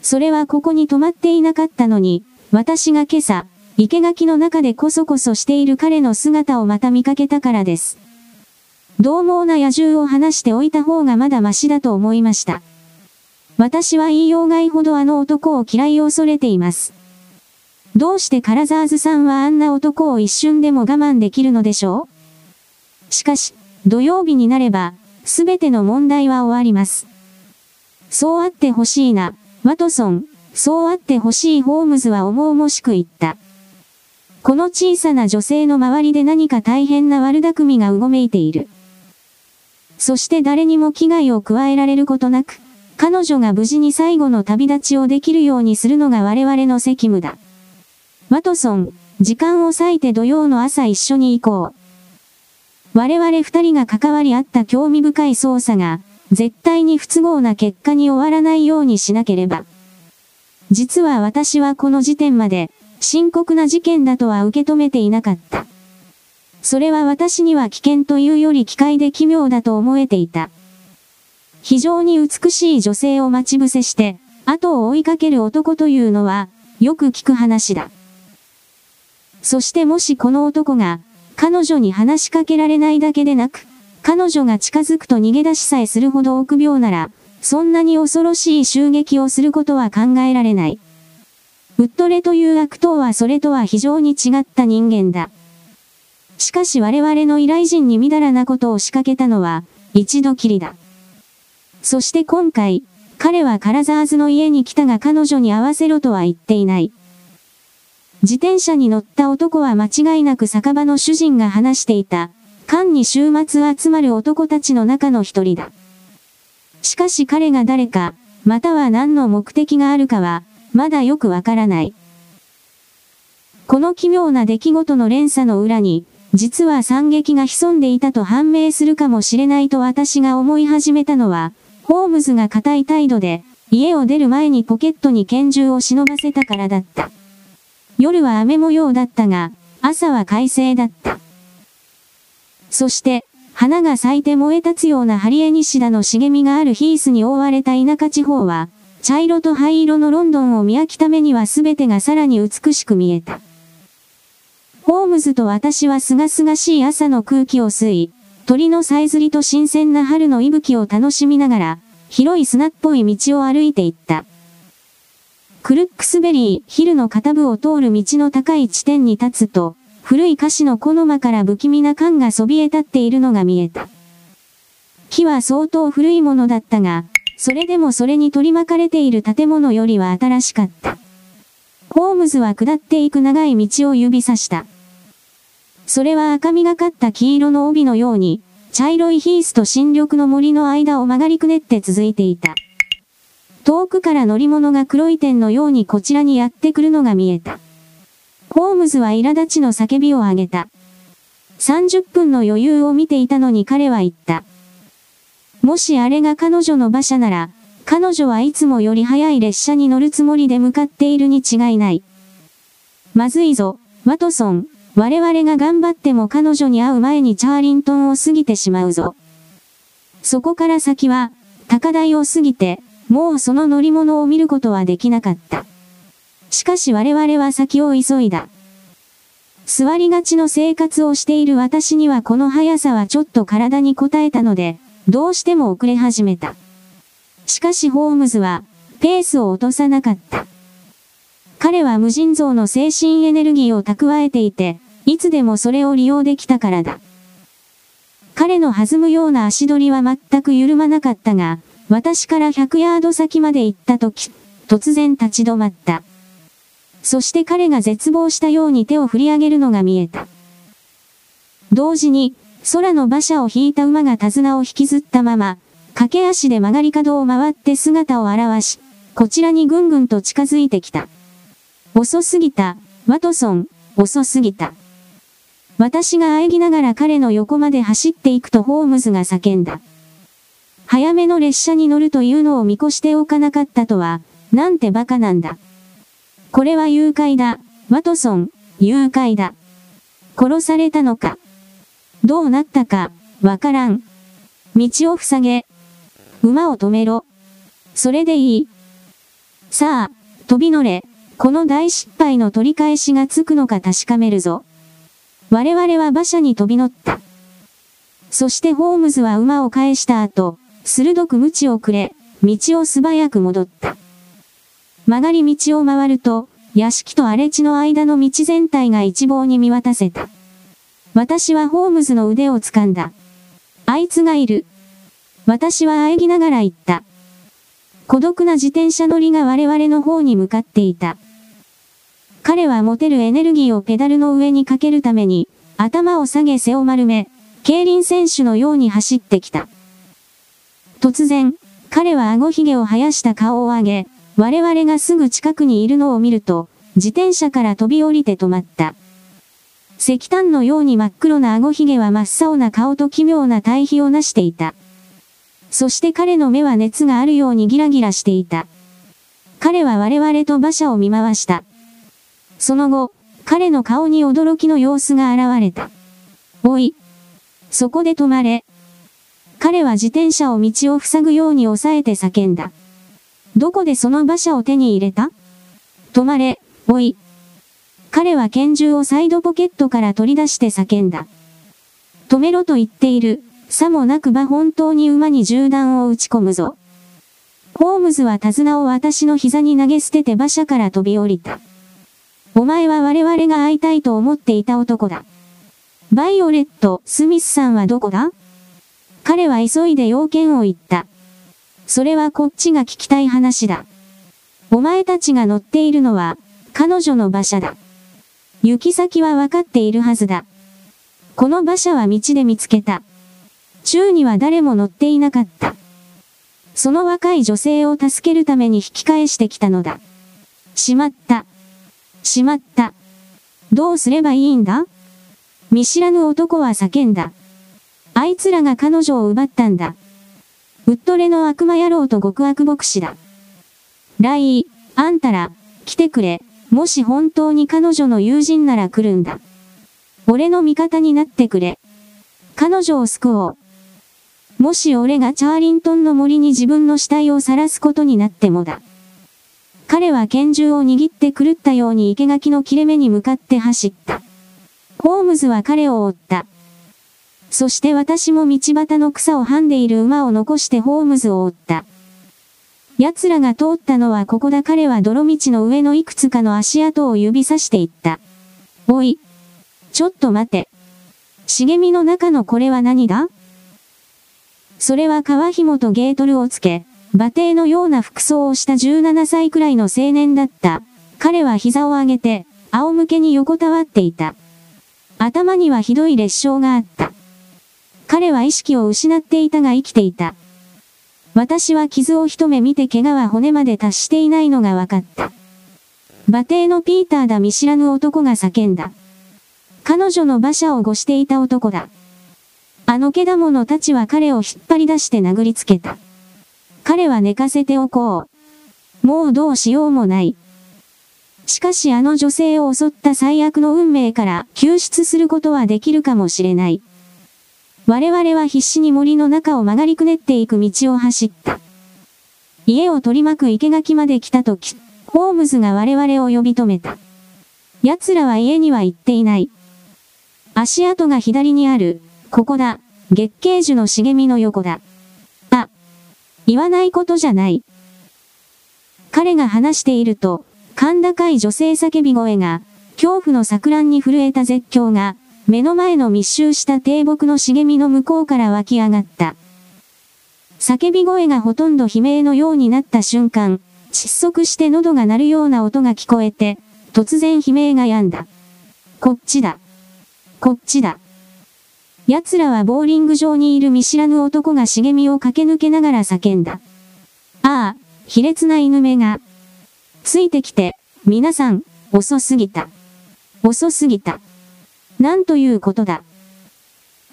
Speaker 1: それはここに泊まっていなかったのに、私が今朝、生垣の中でこそこそしている彼の姿をまた見かけたからです。獰猛な野獣を話しておいた方がまだマシだと思いました。私は言いようがいほどあの男を嫌いを恐れています。どうしてカラザーズさんはあんな男を一瞬でも我慢できるのでしょう？しかし、土曜日になれば、すべての問題は終わります。そうあってほしいな、ワトソン、そうあってほしいホームズは重々しく言った。この小さな女性の周りで何か大変な悪巧みがうごめいている。そして誰にも危害を加えられることなく、彼女が無事に最後の旅立ちをできるようにするのが我々の責務だ。ワトソン、時間を割いて土曜の朝一緒に行こう。我々二人が関わり合った興味深い捜査が、絶対に不都合な結果に終わらないようにしなければ。実は私はこの時点まで、深刻な事件だとは受け止めていなかった。それは私には危険というより機械で奇妙だと思えていた。非常に美しい女性を待ち伏せして、後を追いかける男というのは、よく聞く話だ。そしてもしこの男が、彼女に話しかけられないだけでなく、彼女が近づくと逃げ出しさえするほど臆病なら、そんなに恐ろしい襲撃をすることは考えられない。ウッドレという悪党はそれとは非常に違った人間だ。しかし我々の依頼人にみだらなことを仕掛けたのは、一度きりだ。そして今回、彼はカラザーズの家に来たが彼女に会わせろとは言っていない。自転車に乗った男は間違いなく酒場の主人が話していた。間に週末集まる男たちの中の一人だ。しかし彼が誰か、または何の目的があるかは、まだよくわからない。この奇妙な出来事の連鎖の裏に、実は惨劇が潜んでいたと判明するかもしれないと私が思い始めたのは、ホームズが固い態度で、家を出る前にポケットに拳銃を忍ばせたからだった。夜は雨模様だったが、朝は快晴だった。そして、花が咲いて燃え立つようなハリエニシダの茂みがあるヒースに覆われた田舎地方は、茶色と灰色のロンドンを見飽きた目には全てがさらに美しく見えた。ホームズと私は清々しい朝の空気を吸い、鳥のさえずりと新鮮な春の息吹を楽しみながら、広い砂っぽい道を歩いていった。クルックスベリー、ヒルの片部を通る道の高い地点に立つと、古い歌詞の木の間から不気味な感がそびえ立っているのが見えた。木は相当古いものだったが、それでもそれに取り巻かれている建物よりは新しかった。ホームズは下っていく長い道を指さした。それは赤みがかった黄色の帯のように、茶色いヒースと新緑の森の間を曲がりくねって続いていた。遠くから乗り物が黒い点のようにこちらにやってくるのが見えた。ホームズは苛立ちの叫びを上げた。30分の余裕を見ていたのに彼は言った。もしあれが彼女の馬車なら、彼女はいつもより早い列車に乗るつもりで向かっているに違いない。まずいぞ、ワトソン。我々が頑張っても彼女に会う前にチャーリントンを過ぎてしまうぞ。そこから先は、高台を過ぎて、もうその乗り物を見ることはできなかった。しかし我々は先を急いだ。座りがちの生活をしている私にはこの速さはちょっと体に応えたので、どうしても遅れ始めた。しかしホームズは、ペースを落とさなかった。彼は無尽蔵の精神エネルギーを蓄えていて、いつでもそれを利用できたからだ。彼の弾むような足取りは全く緩まなかったが、私から100ヤード先まで行った時、突然立ち止まった。そして彼が絶望したように手を振り上げるのが見えた。同時に、空の馬車を引いた馬が手綱を引きずったまま、駆け足で曲がり角を回って姿を現し、こちらにぐんぐんと近づいてきた。遅すぎた、ワトソン、遅すぎた。私が喘ぎながら彼の横まで走っていくとホームズが叫んだ。早めの列車に乗るというのを見越しておかなかったとは、なんて馬鹿なんだ。これは誘拐だ。ワトソン、誘拐だ。殺されたのか。どうなったか、わからん。道を塞げ。馬を止めろ。それでいい。さあ、飛び乗れ。この大失敗の取り返しがつくのか確かめるぞ。我々は馬車に飛び乗った。そしてホームズは馬を返した後、鋭く鞭をくれ、道を素早く戻った。曲がり道を回ると、屋敷と荒れ地の間の道全体が一望に見渡せた。私はホームズの腕を掴んだ。あいつがいる。私は喘ぎながら言った。孤独な自転車乗りが我々の方に向かっていた。彼は持てるエネルギーをペダルの上にかけるために、頭を下げ背を丸め、競輪選手のように走ってきた。突然、彼は顎ひげを生やした顔を上げ、我々がすぐ近くにいるのを見ると、自転車から飛び降りて止まった。石炭のように真っ黒な顎ひげは真っ青な顔と奇妙な対比をなしていた。そして彼の目は熱があるようにギラギラしていた。彼は我々と馬車を見回した。その後、彼の顔に驚きの様子が現れた。おい。そこで止まれ。彼は自転車を道を塞ぐように抑えて叫んだ。どこでその馬車を手に入れた？止まれ、おい。彼は拳銃をサイドポケットから取り出して叫んだ。止めろと言っている。さもなくば本当に馬に銃弾を撃ち込むぞ。ホームズは手綱を私の膝に投げ捨てて馬車から飛び降りた。お前は我々が会いたいと思っていた男だ。バイオレット・スミスさんはどこだ？彼は急いで要件を言った。それはこっちが聞きたい話だ。お前たちが乗っているのは、彼女の馬車だ。行き先は分かっているはずだ。この馬車は道で見つけた。宙には誰も乗っていなかった。その若い女性を助けるために引き返してきたのだ。しまった。しまった。どうすればいいんだ？見知らぬ男は叫んだ。あいつらが彼女を奪ったんだ。ウッドレの悪魔野郎と極悪牧師だ。ライー、あんたら、来てくれ。もし本当に彼女の友人なら来るんだ。俺の味方になってくれ。彼女を救おう。もし俺がチャーリントンの森に自分の死体を晒すことになってもだ。彼は拳銃を握って狂ったように生垣の切れ目に向かって走った。ホームズは彼を追った。そして私も道端の草をはんでいる馬を残してホームズを追った。奴らが通ったのはここだ彼は泥道の上のいくつかの足跡を指さしていった。おい。ちょっと待て。茂みの中のこれは何だ？それは川紐とゲートルをつけ、馬蹄のような服装をした17歳くらいの青年だった。彼は膝を上げて、仰向けに横たわっていた。頭にはひどい裂傷があった。彼は意識を失っていたが生きていた。私は傷を一目見て怪我は骨まで達していないのが分かった。馬蹄のピーターだ見知らぬ男が叫んだ。彼女の馬車を護していた男だ。あのけだものたちは彼を引っ張り出して殴りつけた。彼は寝かせておこう。もうどうしようもない。しかしあの女性を襲った最悪の運命から救出することはできるかもしれない。我々は必死に森の中を曲がりくねっていく道を走った。家を取り巻く生垣まで来た時、ホームズが我々を呼び止めた。奴らは家には行っていない。足跡が左にある、ここだ、月桂樹の茂みの横だ。あ、言わないことじゃない。彼が話していると、甲高い女性叫び声が、恐怖の錯乱に震えた絶叫が、目の前の密集した低木の茂みの向こうから湧き上がった。叫び声がほとんど悲鳴のようになった瞬間、窒息して喉が鳴るような音が聞こえて、突然悲鳴が止んだ。こっちだ。こっちだ。奴らはボーリング場にいる見知らぬ男が茂みを駆け抜けながら叫んだ。ああ、卑劣な犬目が。ついてきて、皆さん、遅すぎた。遅すぎた。なんということだ。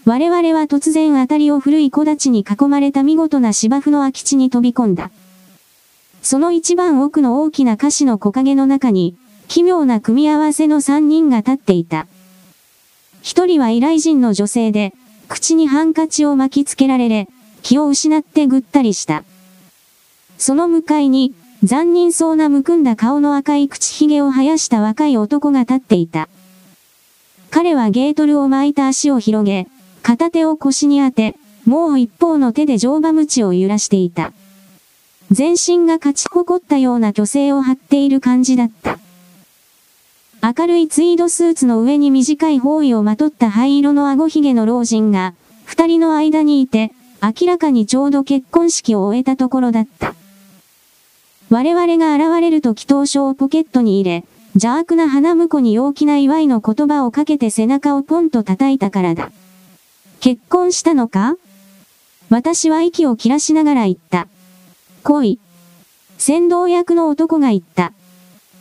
Speaker 1: 我々は突然当たりを古い木立に囲まれた見事な芝生の空き地に飛び込んだ。その一番奥の大きな歌詞の木陰の中に、奇妙な組み合わせの三人が立っていた。一人は依頼人の女性で、口にハンカチを巻きつけられれ、気を失ってぐったりした。その向かいに、残忍そうなむくんだ顔の赤い口ひげを生やした若い男が立っていた。彼はゲートルを巻いた足を広げ、片手を腰に当て、もう一方の手で乗馬鞭を揺らしていた。全身が勝ち誇ったような虚勢を張っている感じだった。明るいツイードスーツの上に短い包囲をまとった灰色の顎ひげの老人が、二人の間にいて、明らかにちょうど結婚式を終えたところだった。我々が現れると祈祷書をポケットに入れ、邪悪な花婿に陽気な祝いの言葉をかけて背中をポンと叩いたからだ。結婚したのか？私は息を切らしながら言った。恋。先導役の男が言った。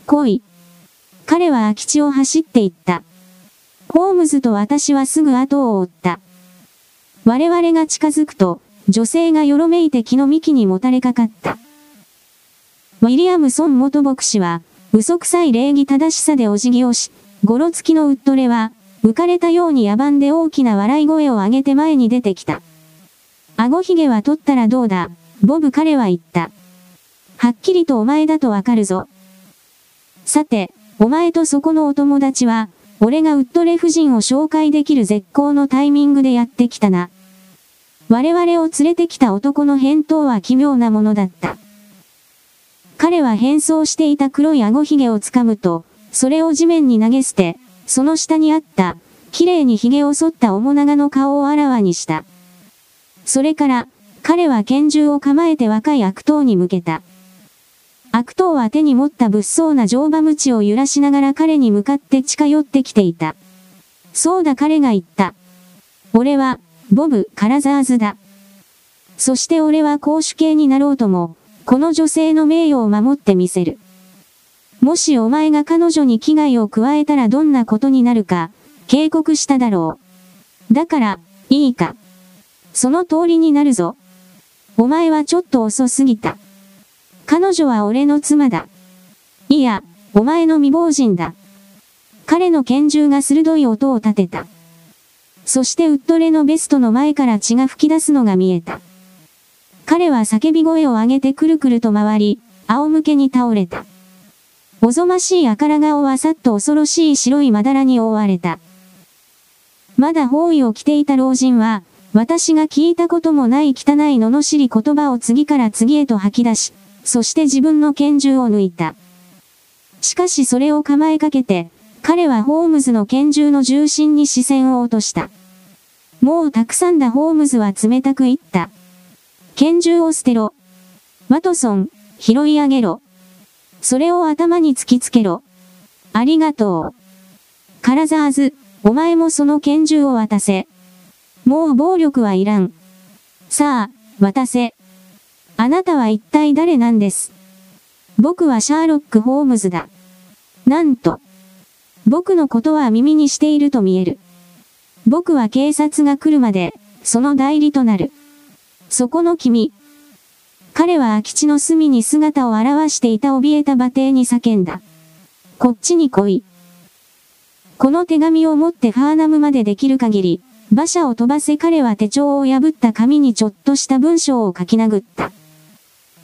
Speaker 1: 恋。彼は空き地を走って行った。ホームズと私はすぐ後を追った。我々が近づくと、女性がよろめいて木の幹にもたれかかった。ウィリアムソン元牧師は、嘘くさい礼儀正しさでお辞儀をし、ゴロつきのウッドレは、浮かれたように野蛮で大きな笑い声を上げて前に出てきた。顎ひげは取ったらどうだ、ボブ彼は言った。はっきりとお前だとわかるぞ。さて、お前とそこのお友達は、俺がウッドレ夫人を紹介できる絶好のタイミングでやってきたな。我々を連れてきた男の返答は奇妙なものだった。彼は変装していた黒い顎ひげをつかむと、それを地面に投げ捨て、その下にあった、綺麗に髭を剃った面長の顔をあらわにした。それから、彼は拳銃を構えて若い悪党に向けた。悪党は手に持った物騒な乗馬鞭を揺らしながら彼に向かって近寄ってきていた。そうだ彼が言った。俺は、ボブ・カラザーズだ。そして俺は公主刑になろうとも、この女性の名誉を守ってみせる。もしお前が彼女に危害を加えたらどんなことになるか、警告しただろう。だから、いいか。その通りになるぞ。お前はちょっと遅すぎた。彼女は俺の妻だ。いや、お前の未亡人だ。彼の拳銃が鋭い音を立てた。そしてウッドレのベストの前から血が噴き出すのが見えた。彼は叫び声を上げてくるくると回り、仰向けに倒れた。おぞましい赤ら顔はさっと恐ろしい白いまだらに覆われた。まだ包囲を着ていた老人は、私が聞いたこともない汚い罵り言葉を次から次へと吐き出し、そして自分の拳銃を抜いた。しかしそれを構えかけて、彼はホームズの拳銃の重心に視線を落とした。もうたくさんだホームズは冷たく言った。拳銃を捨てろ。ワトソン、拾い上げろ。それを頭に突きつけろ。ありがとう。カラザーズ、お前もその拳銃を渡せ。もう暴力はいらん。さあ、渡せ。あなたは一体誰なんです僕はシャーロック・ホームズだ。なんと。僕のことは耳にしていると見える。僕は警察が来るまで、その代理となる。そこの君。彼は空き地の隅に姿を現していた怯えた馬蹄に叫んだ。こっちに来い。この手紙を持ってハーナムまでできる限り、馬車を飛ばせ彼は手帳を破った紙にちょっとした文章を書き殴った。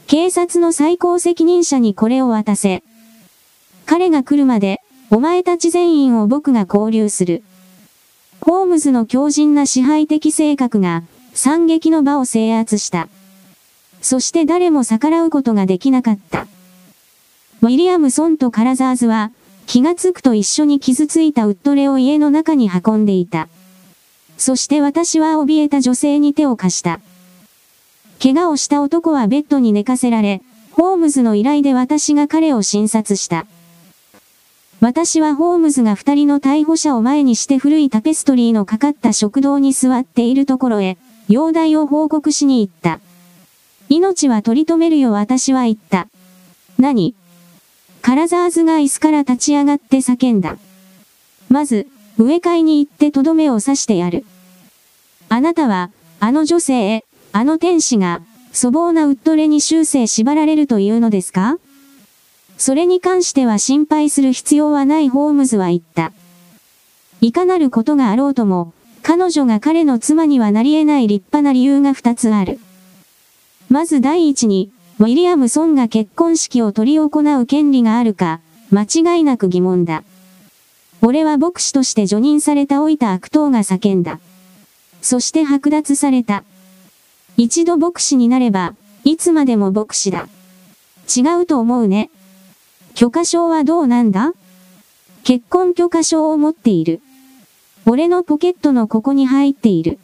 Speaker 1: 警察の最高責任者にこれを渡せ。彼が来るまで、お前たち全員を僕が交流する。ホームズの強靭な支配的性格が、惨劇の場を制圧した。そして誰も逆らうことができなかった。ウィリアムソンとカラザーズは、気がつくと一緒に傷ついたウッドレを家の中に運んでいた。そして私は怯えた女性に手を貸した。怪我をした男はベッドに寝かせられ、ホームズの依頼で私が彼を診察した。私はホームズが二人の逮捕者を前にして古いタペストリーのかかった食堂に座っているところへ、容体を報告しに行った。命は取り留めるよ私は言った。何？カラザーズが椅子から立ち上がって叫んだ。まず、植え替えに行ってとどめを刺してやる。あなたは、あの女性、あの天使が、粗暴なウッドレに終生縛られるというのですか？それに関しては心配する必要はないホームズは言った。いかなることがあろうとも、彼女が彼の妻にはなり得ない立派な理由が二つある。まず第一に、ウィリアムソンが結婚式を執り行う権利があるか、間違いなく疑問だ。俺は牧師として除任された老いた悪党が叫んだ。そして剥奪された。一度牧師になれば、いつまでも牧師だ。違うと思うね。許可証はどうなんだ？結婚許可証を持っている。俺のポケットのここに入っている。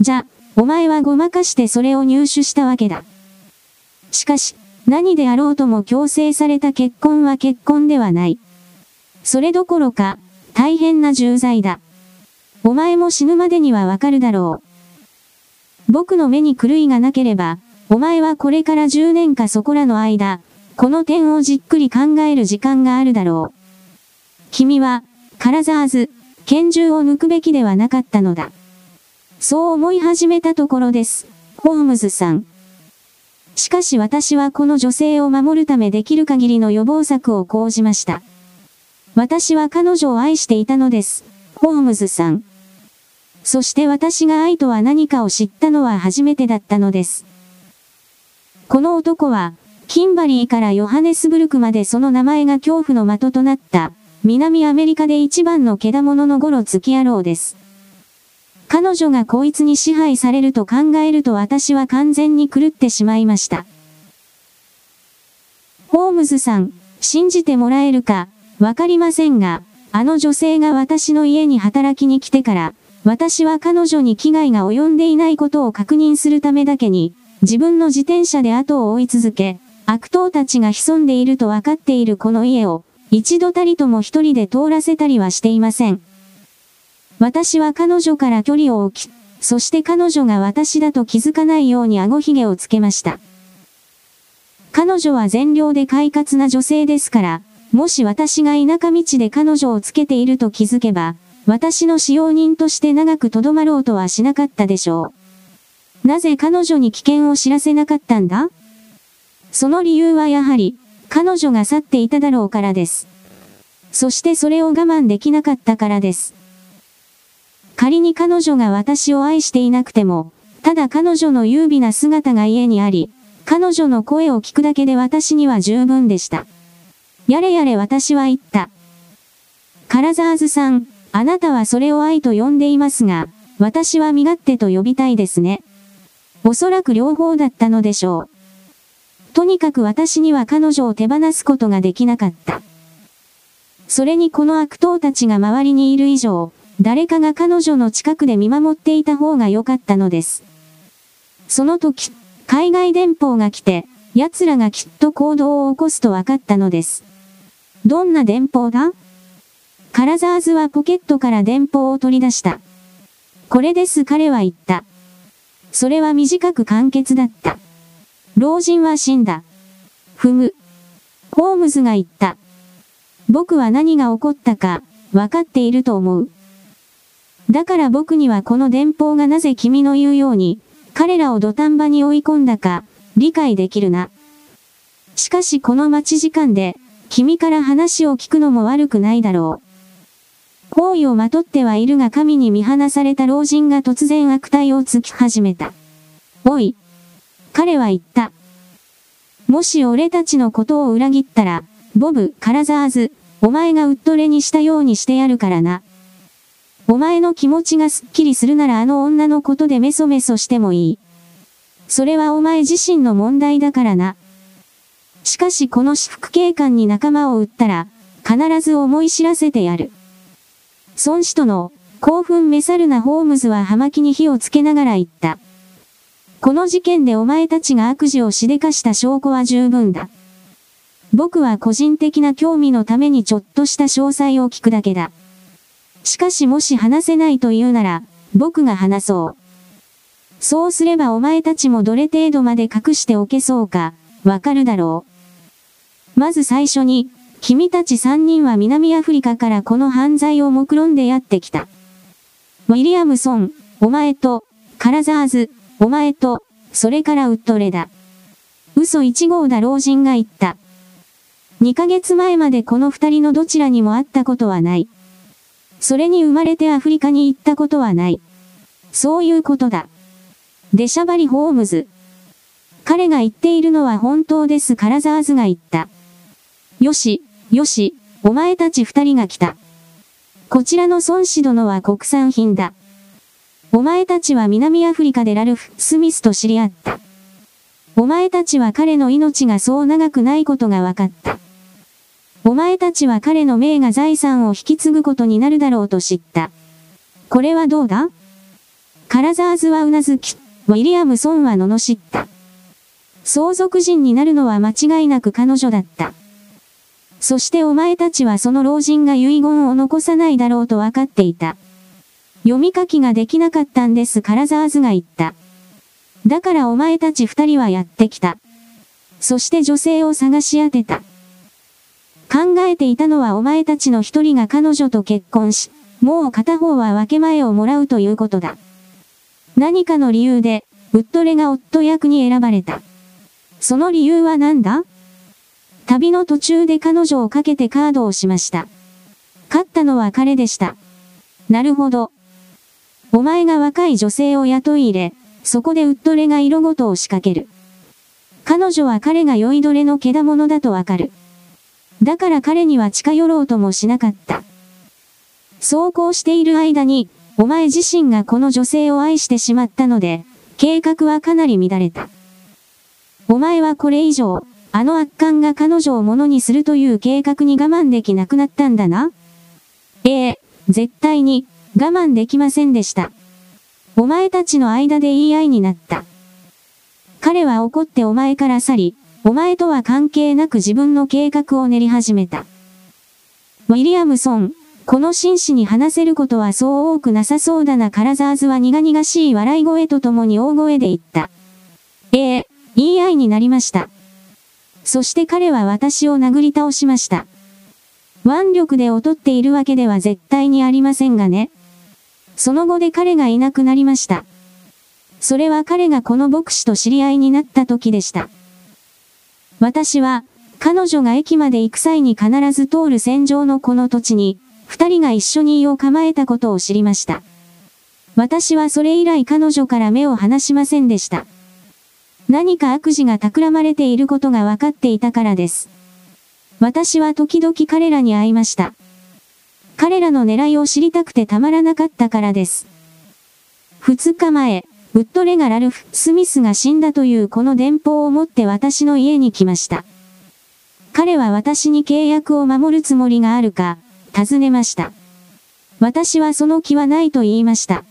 Speaker 1: じゃ、お前はごまかしてそれを入手したわけだ。しかし、何であろうとも強制された結婚は結婚ではない。それどころか、大変な重罪だ。お前も死ぬまでにはわかるだろう。僕の目に狂いがなければ、お前はこれから10年かそこらの間、この点をじっくり考える時間があるだろう。君は、カラザーズ、拳銃を抜くべきではなかったのだ。そう思い始めたところです、ホームズさん。しかし私はこの女性を守るためできる限りの予防策を講じました。私は彼女を愛していたのです。ホームズさん。そして私が愛とは何かを知ったのは初めてだったのです。この男は、キンバリーからヨハネスブルクまでその名前が恐怖の的となった、南アメリカで一番のけだもののゴロ月野郎です。彼女がこいつに支配されると考えると私は完全に狂ってしまいました。ホームズさん、信じてもらえるか、わかりませんが、あの女性が私の家に働きに来てから、私は彼女に危害が及んでいないことを確認するためだけに、自分の自転車で後を追い続け、悪党たちが潜んでいると分かっているこの家を、一度たりとも一人で通らせたりはしていません。私は彼女から距離を置き、そして彼女が私だと気づかないように顎ひげをつけました。彼女は善良で快活な女性ですから、もし私が田舎道で彼女をつけていると気づけば、私の使用人として長くとどまろうとはしなかったでしょう。なぜ彼女に危険を知らせなかったんだ？その理由はやはり、彼女が去っていただろうからです。そしてそれを我慢できなかったからです。仮に彼女が私を愛していなくても、ただ彼女の優美な姿が家にあり、彼女の声を聞くだけで私には十分でした。やれやれ私は言った。カラザーズさん、あなたはそれを愛と呼んでいますが、私は身勝手と呼びたいですね。おそらく両方だったのでしょう。とにかく私には彼女を手放すことができなかった。それにこの悪党たちが周りにいる以上、誰かが彼女の近くで見守っていた方が良かったのです。その時、海外電報が来て、奴らがきっと行動を起こすと分かったのです。どんな電報だ？カラザーズはポケットから電報を取り出した。これです彼は言った。それは短く簡潔だった。老人は死んだ。ふむ。ホームズが言った。僕は何が起こったか、わかっていると思う。だから僕にはこの電報がなぜ君の言うように、彼らを土壇場に追い込んだか、理解できるな。しかしこの待ち時間で、君から話を聞くのも悪くないだろう。包囲をまとってはいるが神に見放された老人が突然悪態をつき始めた。おい。彼は言った。もし俺たちのことを裏切ったら、ボブ、カラザーズ、お前がウッドレにしたようにしてやるからな。お前の気持ちがすっきりするならあの女のことでメソメソしてもいい。それはお前自身の問題だからな。しかしこの私服警官に仲間を撃ったら、必ず思い知らせてやる。孫子との興奮めさるなホームズは葉巻に火をつけながら言った。この事件でお前たちが悪事をしでかした証拠は十分だ。僕は個人的な興味のためにちょっとした詳細を聞くだけだ。しかしもし話せないと言うなら、僕が話そう。そうすればお前たちもどれ程度まで隠しておけそうか、わかるだろう。まず最初に、君たち三人は南アフリカからこの犯罪を目論んでやってきた。ウィリアムソン、お前と、カラザーズ、お前と、それからウッドレだ。嘘一号だ老人が言った。二ヶ月前までこの二人のどちらにも会ったことはない。それに生まれてアフリカに行ったことはない。そういうことだ。デシャバリ・ホームズ。彼が言っているのは本当ですカラザーズが言った。よし、よし、お前たち二人が来た。こちらの孫子殿は国産品だ。お前たちは南アフリカでラルフ・スミスと知り合った。お前たちは彼の命がそう長くないことが分かった。お前たちは彼の名が財産を引き継ぐことになるだろうと知った。これはどうだ？カラザーズはうなずき、ウィリアムソンは罵った。相続人になるのは間違いなく彼女だった。そしてお前たちはその老人が遺言を残さないだろうと分かっていた。読み書きができなかったんですカラザーズが言った。だからお前たち二人はやってきた。そして女性を探し当てた。考えていたのはお前たちの一人が彼女と結婚し、もう片方は分け前をもらうということだ。何かの理由で、ウッドレが夫役に選ばれた。その理由は何だ？旅の途中で彼女をかけてカードをしました。勝ったのは彼でした。なるほど。お前が若い女性を雇い入れ、そこでウッドレが色ごとを仕掛ける。彼女は彼が酔いどれのけだものだとわかる。だから彼には近寄ろうともしなかった。そうこうしている間に、お前自身がこの女性を愛してしまったので、計画はかなり乱れた。お前はこれ以上、あの悪漢が彼女を物にするという計画に我慢できなくなったんだなええ、絶対に、我慢できませんでした。お前たちの間で言い合いになった。彼は怒ってお前から去り、お前とは関係なく自分の計画を練り始めた。ウィリアムソン、この紳士に話せることはそう多くなさそうだなカラザーズは苦々しい笑い声とともに大声で言った。ええ言い合いになりました。そして彼は私を殴り倒しました。腕力で劣っているわけでは絶対にありませんがね。その後で彼がいなくなりました。それは彼がこの牧師と知り合いになった時でした。私は、彼女が駅まで行く際に必ず通る戦場のこの土地に、二人が一緒に胃を構えたことを知りました。私はそれ以来彼女から目を離しませんでした。何か悪事が企まれていることが分かっていたからです。私は時々彼らに会いました。彼らの狙いを知りたくてたまらなかったからです。二日前、ウッドレがラルフ・スミスが死んだというこの電報を持って私の家に来ました。彼は私に契約を守るつもりがあるか、尋ねました。私はその気はないと言いました。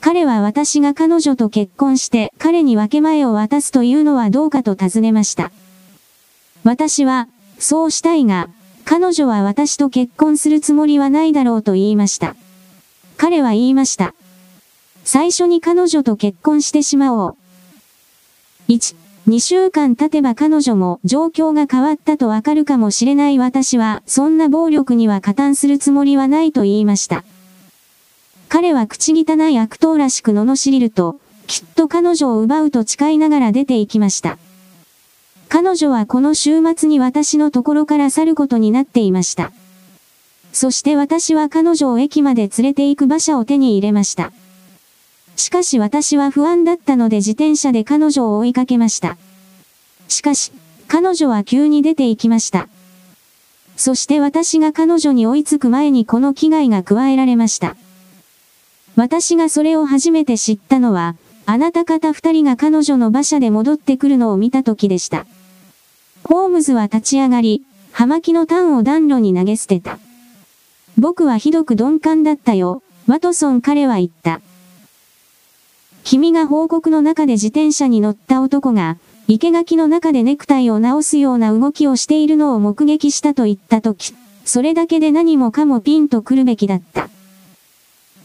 Speaker 1: 彼は私が彼女と結婚して彼に分け前を渡すというのはどうかと尋ねました。私は、そうしたいが、彼女は私と結婚するつもりはないだろうと言いました。彼は言いました。最初に彼女と結婚してしまおう。1、2週間経てば彼女も状況が変わったとわかるかもしれない私は、そんな暴力には加担するつもりはないと言いました。彼は口汚い悪党らしく罵りると、きっと彼女を奪うと誓いながら出て行きました。彼女はこの週末に私のところから去ることになっていました。そして私は彼女を駅まで連れて行く馬車を手に入れました。しかし私は不安だったので自転車で彼女を追いかけました。しかし、彼女は急に出て行きました。そして私が彼女に追いつく前にこの危害が加えられました。私がそれを初めて知ったのは、あなた方二人が彼女の馬車で戻ってくるのを見た時でした。ホームズは立ち上がり、葉巻のタンを暖炉に投げ捨てた。僕はひどく鈍感だったよ、ワトソン彼は言った。君が報告の中で自転車に乗った男が、生垣の中でネクタイを直すような動きをしているのを目撃したと言ったとき、それだけで何もかもピンと来るべきだった。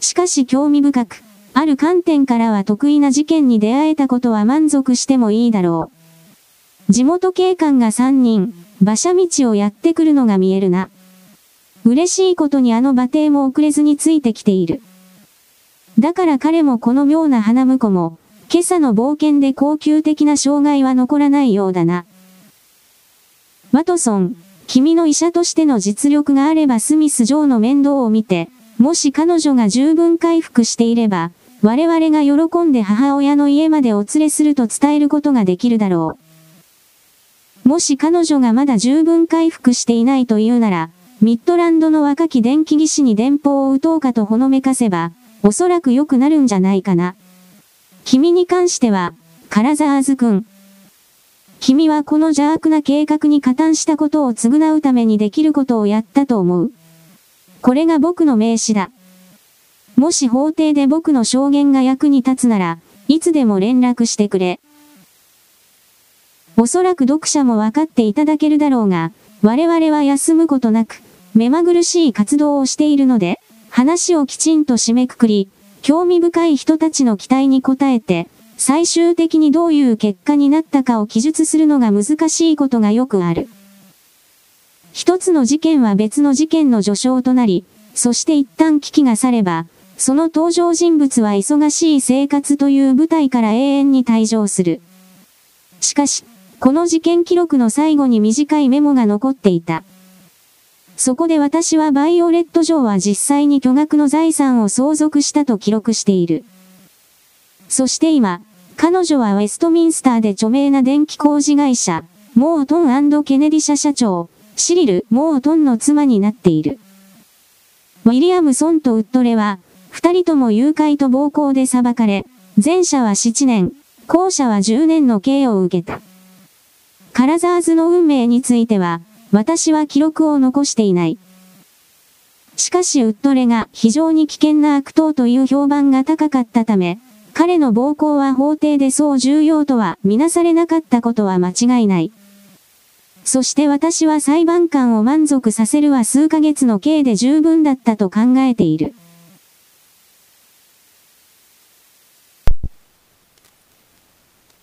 Speaker 1: しかし興味深く、ある観点からは得意な事件に出会えたことは満足してもいいだろう。地元警官が3人、馬車道をやってくるのが見えるな。嬉しいことにあの馬蹄も遅れずについてきている。だから彼もこの妙な花婿も、今朝の冒険で高級的な障害は残らないようだな。ワトソン、君の医者としての実力があればスミス・ジョーの面倒を見て、もし彼女が十分回復していれば、我々が喜んで母親の家までお連れすると伝えることができるだろう。もし彼女がまだ十分回復していないというなら、ミッドランドの若き電気技師に電報を打とうかとほのめかせば、おそらく良くなるんじゃないかな。君に関しては、カラザーズ君。君はこの邪悪な計画に加担したことを償うためにできることをやったと思う。これが僕の名詞だ。もし法廷で僕の証言が役に立つなら、いつでも連絡してくれ。おそらく読者も分かっていただけるだろうが、我々は休むことなく、目まぐるしい活動をしているので、話をきちんと締めくくり、興味深い人たちの期待に応えて、最終的にどういう結果になったかを記述するのが難しいことがよくある。一つの事件は別の事件の序章となり、そして一旦危機が去れば、その登場人物は忙しい生活という舞台から永遠に退場する。しかし、この事件記録の最後に短いメモが残っていた。そこで私はバイオレット城は実際に巨額の財産を相続したと記録している。そして今、彼女はウェストミンスターで著名な電気工事会社、モートンケネディ社社長、シリル・モートンの妻になっている。ウィリアムソンとウッドレは、二人とも誘拐と暴行で裁かれ、前者は7年、後者は10年の刑を受けた。カラザーズの運命については、私は記録を残していない。しかしウッドレが非常に危険な悪党という評判が高かったため、彼の暴行は法廷でそう重要とはみなされなかったことは間違いない。そして私は裁判官を満足させるは数ヶ月の刑で十分だったと考えている。